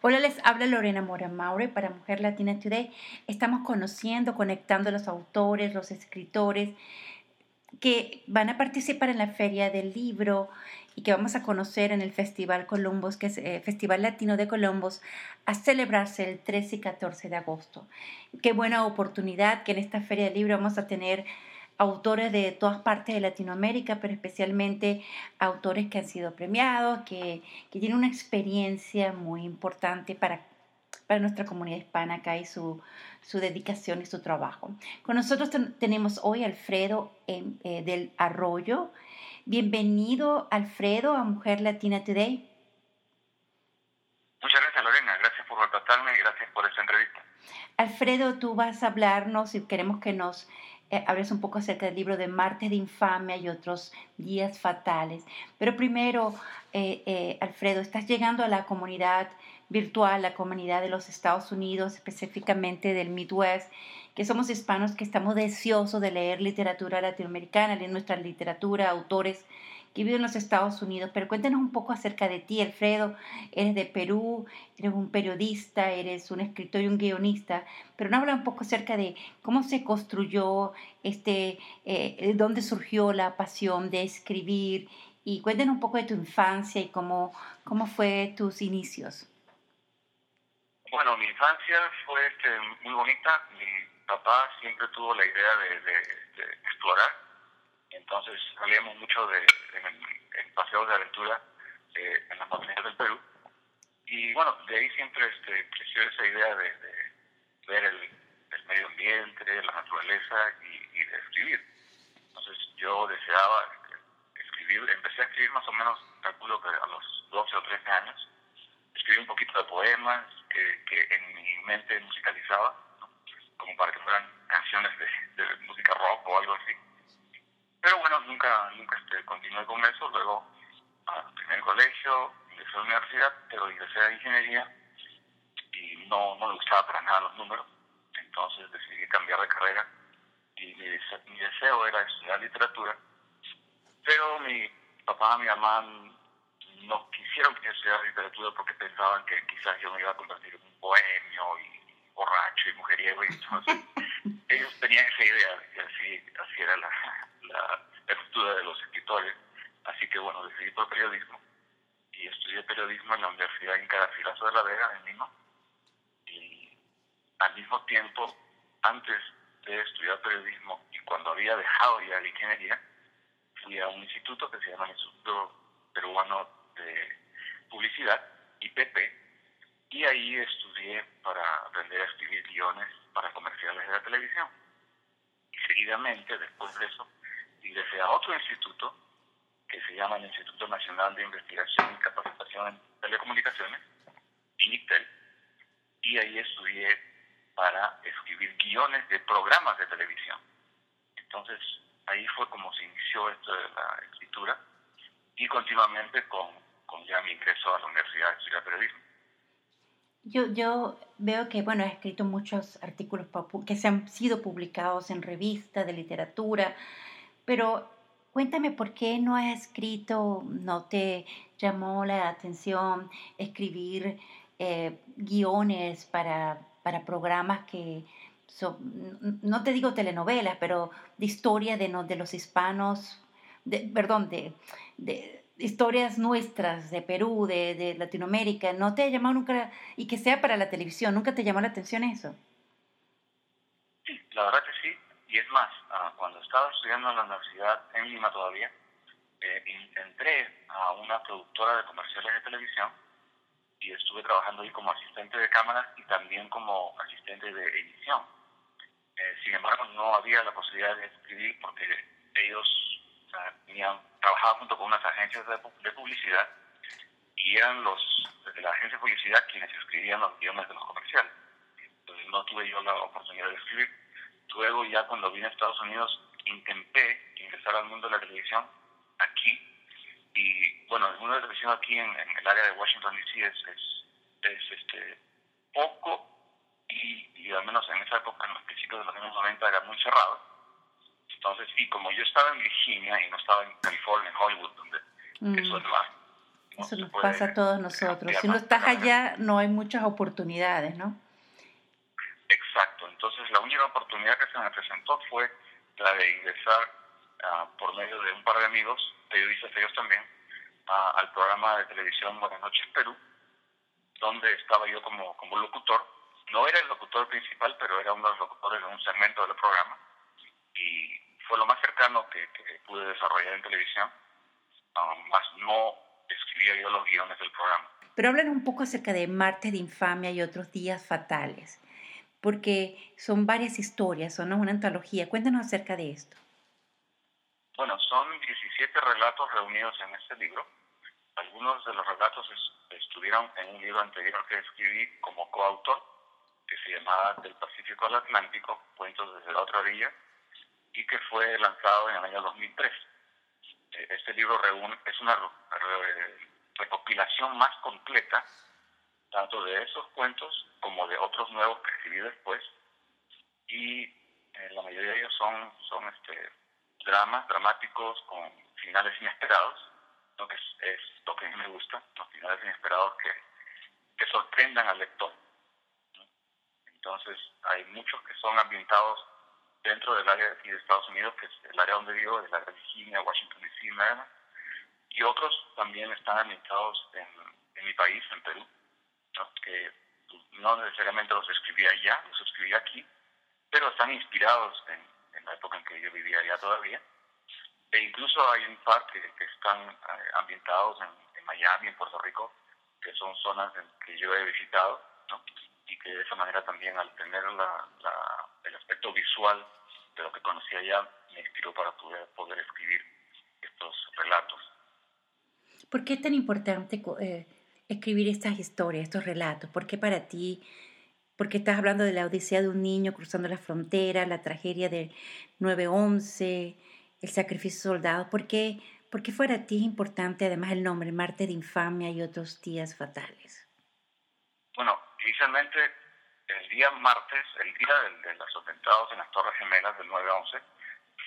Hola, les habla Lorena Mora Maure para Mujer Latina Today. Estamos conociendo, conectando a los autores, los escritores que van a participar en la Feria del Libro y que vamos a conocer en el Festival Columbus, que es eh, Festival Latino de Columbus, a celebrarse el 13 y 14 de agosto. Qué buena oportunidad que en esta Feria del Libro vamos a tener autores de todas partes de Latinoamérica, pero especialmente autores que han sido premiados, que, que tienen una experiencia muy importante para, para nuestra comunidad hispana acá y su, su dedicación y su trabajo. Con nosotros tenemos hoy Alfredo em, eh, del Arroyo. Bienvenido, Alfredo, a Mujer Latina Today. Muchas gracias, Lorena. Gracias por retratarme y gracias por esta entrevista. Alfredo, tú vas a hablarnos y queremos que nos eh, hables un poco acerca del libro de Martes de Infamia y otros días fatales. Pero primero, eh, eh, Alfredo, estás llegando a la comunidad virtual, la comunidad de los Estados Unidos, específicamente del Midwest, que somos hispanos que estamos deseosos de leer literatura latinoamericana, leer nuestra literatura, autores que vive en los Estados Unidos. Pero cuéntanos un poco acerca de ti, Alfredo. Eres de Perú, eres un periodista, eres un escritor y un guionista, pero nos habla un poco acerca de cómo se construyó, este, eh, dónde surgió la pasión de escribir y cuéntanos un poco de tu infancia y cómo, cómo fue tus inicios. Bueno, mi infancia fue este, muy bonita. Mi papá siempre tuvo la idea de explorar entonces salíamos mucho de, en, el, paseo de aventura eh, en las montañas del Perú. Y bueno, de ahí siempre este, creció esa idea de, ver el, medio ambiente, la naturaleza y, de escribir. Entonces yo deseaba escribir, empecé a escribir más o menos, calculo que a los 12 o 13 años. Escribí un poquito de poemas que, en mi mente musicalizaba, como para que fueran canciones de, música rock o algo así nunca, nunca este, continué con eso. Luego, al primer colegio, ingresé a la universidad, pero ingresé a ingeniería y no, no me gustaba para nada los números. Entonces decidí cambiar de carrera y mi, mi deseo era estudiar literatura. Pero mi papá mi mamá no quisieron que yo estudiara literatura porque pensaban que quizás yo me iba a convertir en un bohemio y borracho y mujeriego. Y entonces ellos tenían esa idea, que así, así era la, la estructura de los escritores. Así que bueno, decidí por periodismo y estudié periodismo en la Universidad Inca Garcilaso de la Vega, en Lima. Y al mismo tiempo, antes de estudiar periodismo y cuando había dejado ya la ingeniería, fui a un instituto que se llama Instituto Peruano de Publicidad, IPP, y ahí estudié para aprender a escribir guiones para comerciales de la televisión. Y seguidamente, después de eso, ingresé a otro instituto que se llama el Instituto Nacional de Investigación y Capacitación en Telecomunicaciones, INITEL, y ahí estudié para escribir guiones de programas de televisión. Entonces, ahí fue como se inició esto de la escritura y continuamente con, con ya mi ingreso a la Universidad de Estudiar Periodismo. Yo, yo veo que, bueno, has escrito muchos artículos que se han sido publicados en revistas de literatura, pero cuéntame por qué no has escrito, no te llamó la atención escribir eh, guiones para, para programas que son, no te digo telenovelas, pero de historia de, de los hispanos, perdón, de, de historias nuestras de Perú, de, de, Latinoamérica, ¿no te ha llamado nunca, y que sea para la televisión, nunca te llamó la atención eso? Sí, la verdad que sí, y es más, ah, cuando estaba estudiando en la universidad en Lima todavía, eh, entré a una productora de comerciales de televisión y estuve trabajando ahí como asistente de cámaras y también como asistente de edición. Eh, sin embargo, no había la posibilidad de escribir porque ellos trabajaban junto con unas agencias de, de, publicidad y eran los de la agencia de publicidad quienes escribían los guiones de los comerciales. Entonces no tuve yo la oportunidad de escribir. Luego ya cuando vine a Estados Unidos intenté ingresar al mundo de la televisión aquí y bueno, el mundo de la televisión aquí en, el área de Washington DC es, es, este, poco y, y, al menos en esa época, en los principios de los años 90 era muy cerrado. Entonces, y como yo estaba en Virginia y no estaba en California, en Hollywood, donde eso es más, Eso nos pasa a todos nosotros. Si no estás allá, no hay muchas oportunidades, ¿no? Entonces, la única oportunidad que se me presentó fue la de ingresar ah, por medio de un par de amigos, periodistas ellos también, al programa de televisión Buenas noches Perú, donde estaba yo como, como locutor. No era el locutor principal, pero era uno de los locutores de un segmento del programa. Y fue lo más cercano que, pude desarrollar en televisión, um, más no escribía yo los guiones del programa. Pero hablan un poco acerca de Martes de Infamia y otros días fatales, porque son varias historias, son una antología. Cuéntanos acerca de esto. Bueno, son 17 relatos reunidos en este libro. Algunos de los relatos estuvieron en un libro anterior que escribí como coautor, que se llamaba Del Pacífico al Atlántico, Cuentos desde la otra orilla, y que fue lanzado en el año 2003. Eh, este libro reúne, es una recopilación más completa, tanto de esos cuentos como de otros nuevos que escribí después, y eh, la mayoría de ellos son, son este, dramas dramáticos con finales inesperados, lo que es, lo que a mí me gusta, los finales inesperados que, que sorprendan al lector. Entonces, hay muchos que son ambientados dentro del área de Estados Unidos, que es el área donde vivo, el área de Virginia, Washington DC, y otros también están ambientados en, en mi país, en Perú, que no necesariamente los escribí allá, los escribí aquí, pero están inspirados en, en la época en que yo vivía allá todavía. E incluso hay un par que, están eh, ambientados en, Miami, en Puerto Rico, que son zonas en que yo he visitado, ¿no? y que de esa manera también al tener la, el aspecto visual de lo que conocía allá, me inspiró para poder, poder escribir estos relatos. ¿Por qué es tan importante eh, escribir estas historias, estos relatos? ¿Por qué para ti porque estás hablando de la odisea de un niño cruzando la frontera, la tragedia del 9-11, el sacrificio de soldados. ¿Por qué, ¿Por qué fuera a ti importante además el nombre Marte de Infamia y otros días fatales? Bueno, inicialmente el día martes, el día de, los atentados en las Torres Gemelas del 9-11,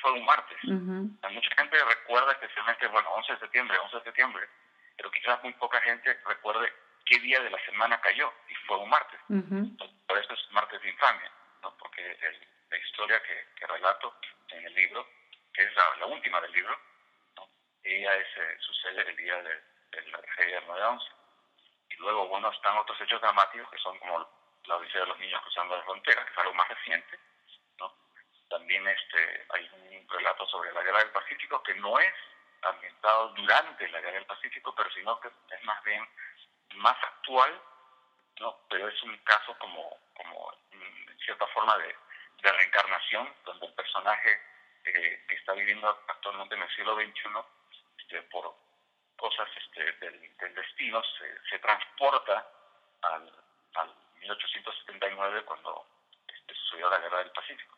fue un martes. Mucha gente recuerda especialmente, bueno, 11 de septiembre, 11 de septiembre, pero quizás muy poca gente recuerde qué día de la semana cayó, y fue un martes. Por eso es martes de infamia, ¿no? porque la historia que, relato en el libro, que es la, última del libro, ¿no? ella es, eh, sucede el día de, la tragedia del 9-11. Y luego, bueno, están otros hechos dramáticos que son como la odisea de los niños cruzando la frontera, que es algo más reciente. ¿no? También este, hay un relato sobre la guerra del Pacífico que no es ambientado durante la guerra del Pacífico, pero sino que es más bien más actual, ¿no? pero es un caso como, como en cierta forma de, de reencarnación, donde el personaje eh, que está viviendo actualmente en el siglo XXI, este, por cosas este, del, del destino, se, se transporta al, al 1879 cuando este, sucedió la Guerra del Pacífico.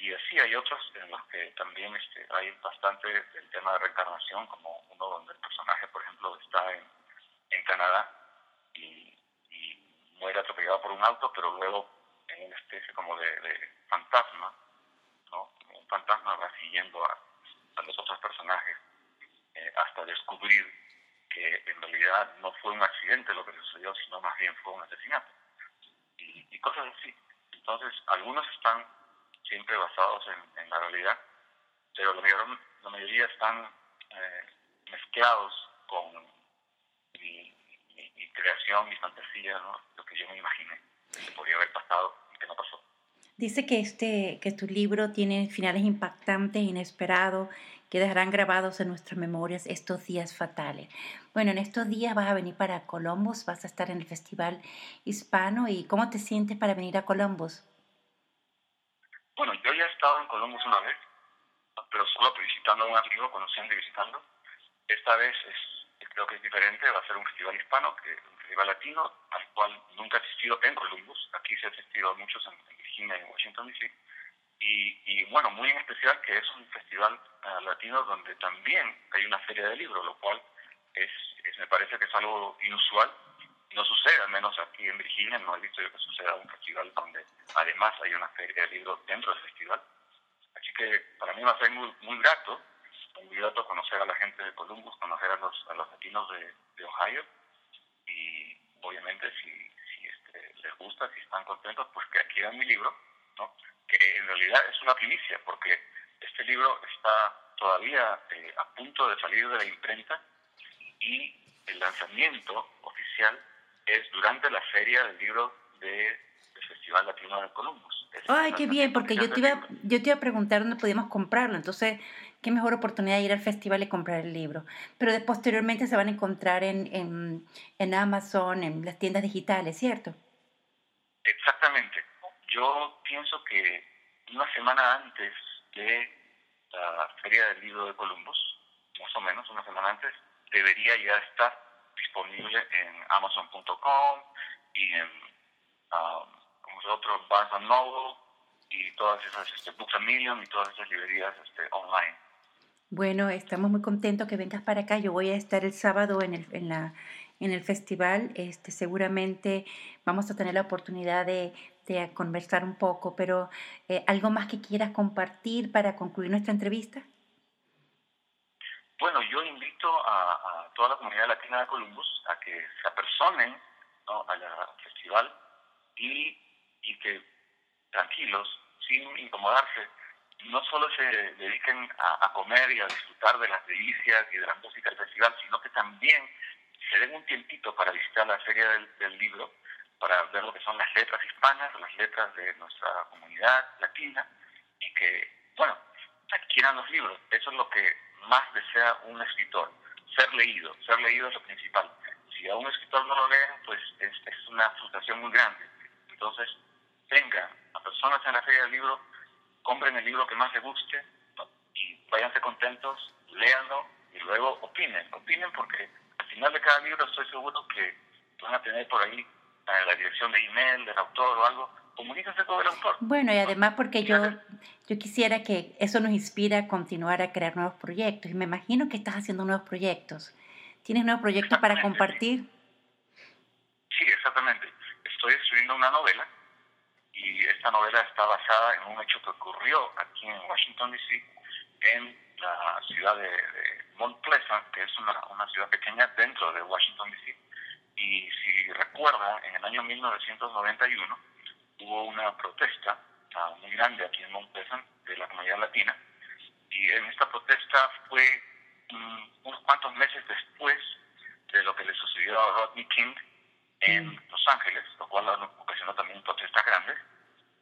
Y así hay otros en los que también este, hay bastante del tema de reencarnación, como uno donde el personaje, por ejemplo, está en en Canadá y, muere atropellado por un auto, pero luego en una especie como de, fantasma, ¿no? Un fantasma va siguiendo a, los otros personajes eh, hasta descubrir que en realidad no fue un accidente lo que sucedió, sino más bien fue un asesinato. Y, cosas así. Entonces, algunos están siempre basados en, la realidad, pero la mayoría, la mayoría están eh, mezclados con mi, creación, mi fantasía, lo que yo me imaginé que podría haber pasado y que no pasó. Dice que, este, que tu libro tiene finales impactantes, inesperados, que dejarán grabados en nuestras memorias estos días fatales. Bueno, en estos días vas a venir para Columbus, vas a estar en el Festival Hispano y ¿cómo te sientes para venir a Columbus? Bueno, yo ya he estado en Columbus una vez, pero solo visitando a un amigo, conociendo y visitando. Esta vez es creo que es diferente, va a ser un festival hispano, que un festival latino, al cual nunca he asistido en Columbus, aquí se ha asistido muchos en, Virginia y en Washington DC, y, y, bueno, muy en especial que es un festival eh, latino donde también hay una feria de libros, lo cual es, me parece que es algo inusual, no sucede, al menos aquí en Virginia, no he visto yo que suceda un festival donde además hay una feria de libros dentro del festival, así que para mí va a ser muy, muy grato candidato a conocer a la gente de Columbus, conocer a los, a los latinos de, de Ohio y obviamente si, si este, les gusta, si están contentos, pues que adquieran mi libro, ¿no? que en realidad es una primicia porque este libro está todavía eh, a punto de salir de la imprenta y el lanzamiento oficial es durante la feria del libro de, del Festival Latino de Columbus. Ay, qué bien, porque yo te, iba, yo te iba a preguntar dónde podíamos comprarlo. Entonces, qué mejor oportunidad de ir al festival y comprar el libro. Pero de, posteriormente se van a encontrar en, en, en Amazon, en las tiendas digitales, ¿cierto? Exactamente. Yo pienso que una semana antes de la Feria del Libro de Columbus, más o menos una semana antes, debería ya estar disponible en Amazon.com y en um, como otros Barnes Noble y todas esas este, Books a Million y todas esas librerías este, online. Bueno, estamos muy contentos que vengas para acá. Yo voy a estar el sábado en el, en la, en el festival. Este, seguramente vamos a tener la oportunidad de, de conversar un poco, pero eh, ¿algo más que quieras compartir para concluir nuestra entrevista? Bueno, yo invito a, toda la comunidad latina de Columbus a que se apersonen ¿no? al festival y, que tranquilos, sin incomodarse, no solo se dediquen a, a, comer y a disfrutar de las delicias y de la música del festival, sino que también se den un tiempito para visitar la feria del, del libro, para ver lo que son las letras hispanas, las letras de nuestra comunidad latina, y que, bueno, adquieran los libros. Eso es lo que más desea un escritor, ser leído. Ser leído es lo principal. Si a un escritor no lo leen, pues es, una frustración muy grande. Entonces, vengan a personas en la feria del libro, compren el libro que más les guste y váyanse contentos, léanlo y luego opinen. Opinen porque al final de cada libro estoy seguro que van a tener por ahí eh, la dirección de email del autor o algo comuníquense con el autor. Bueno, y además porque yo, yo quisiera que eso nos inspira a continuar a crear nuevos proyectos. Y me imagino que estás haciendo nuevos proyectos. ¿Tienes nuevos proyectos para compartir? Sí, exactamente. Estoy escribiendo una novela y esta novela está basada en un hecho que ocurrió aquí en Washington, D.C., en la ciudad de, de Mount Pleasant, que es una, una ciudad pequeña dentro de Washington, D.C. Y si recuerda, en el año 1991, hubo una protesta uh, muy grande aquí en Mount Pleasant de la comunidad latina y en esta protesta fue um, unos cuantos meses después de lo que le sucedió a Rodney King en. Los Ángeles, lo cual ocasionó también protestas grandes.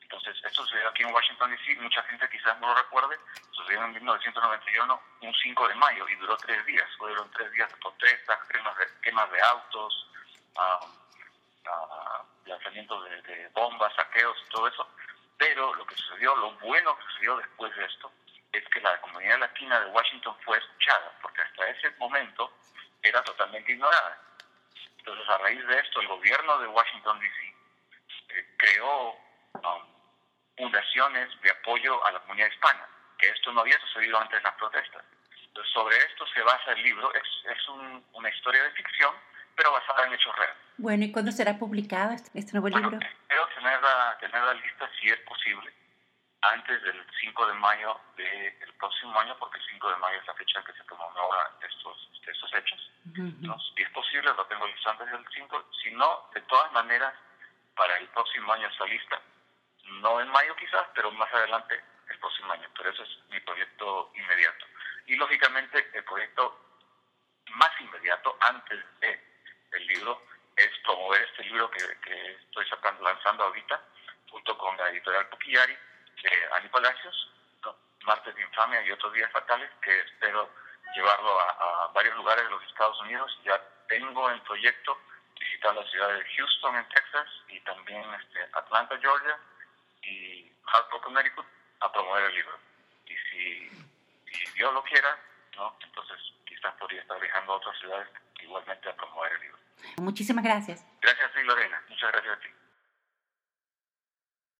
Entonces, esto sucedió aquí en Washington, D.C., mucha gente quizás no lo recuerde, sucedió en 1991, un 5 de mayo, y duró tres días. Fueron tres días de protestas, quemas de, quemas de autos, uh, uh, lanzamientos de, bombas, saqueos y todo eso. Pero lo que sucedió, lo bueno que sucedió después de esto, es que la comunidad latina de Washington fue escuchada, porque hasta ese momento era totalmente ignorada. Entonces, a raíz de esto, el gobierno de Washington, D.C. Eh, creó um, fundaciones de apoyo a la comunidad hispana, que esto no había sucedido antes de las protestas. Entonces, sobre esto se basa el libro, es, es un, una historia de ficción, pero basada en hechos reales. Bueno, ¿y cuándo será publicado este, este nuevo bueno, libro? Espero tenerla, tenerla lista, si es posible, antes del 5 de mayo del de próximo año, porque el 5 de mayo es la fecha en que se conmemora estos, estos hechos. Uh -huh. Entonces, si es posible, lo tengo listo antes del 5. Si no, de todas maneras, para el próximo año está lista. No en mayo quizás, pero más adelante el próximo año. Pero ese es mi proyecto inmediato. Y lógicamente el proyecto más inmediato antes de el libro es promover este libro que, estoy sacando, lanzando ahorita, junto con la editorial Puquillari, de Ani Palacios. Martes de Infamia y otros días fatales, que espero llevarlo a, a, varios lugares de los Estados Unidos. Ya tengo en proyecto visitar la ciudad de Houston, en Texas, y también este, Atlanta, Georgia, y Hartford, Connecticut, a promover el libro. Y si, si Dios lo quiera, ¿no? entonces quizás podría estar viajando a otras ciudades igualmente a promover el libro. Muchísimas gracias. Gracias a ti, Lorena. Muchas gracias a ti.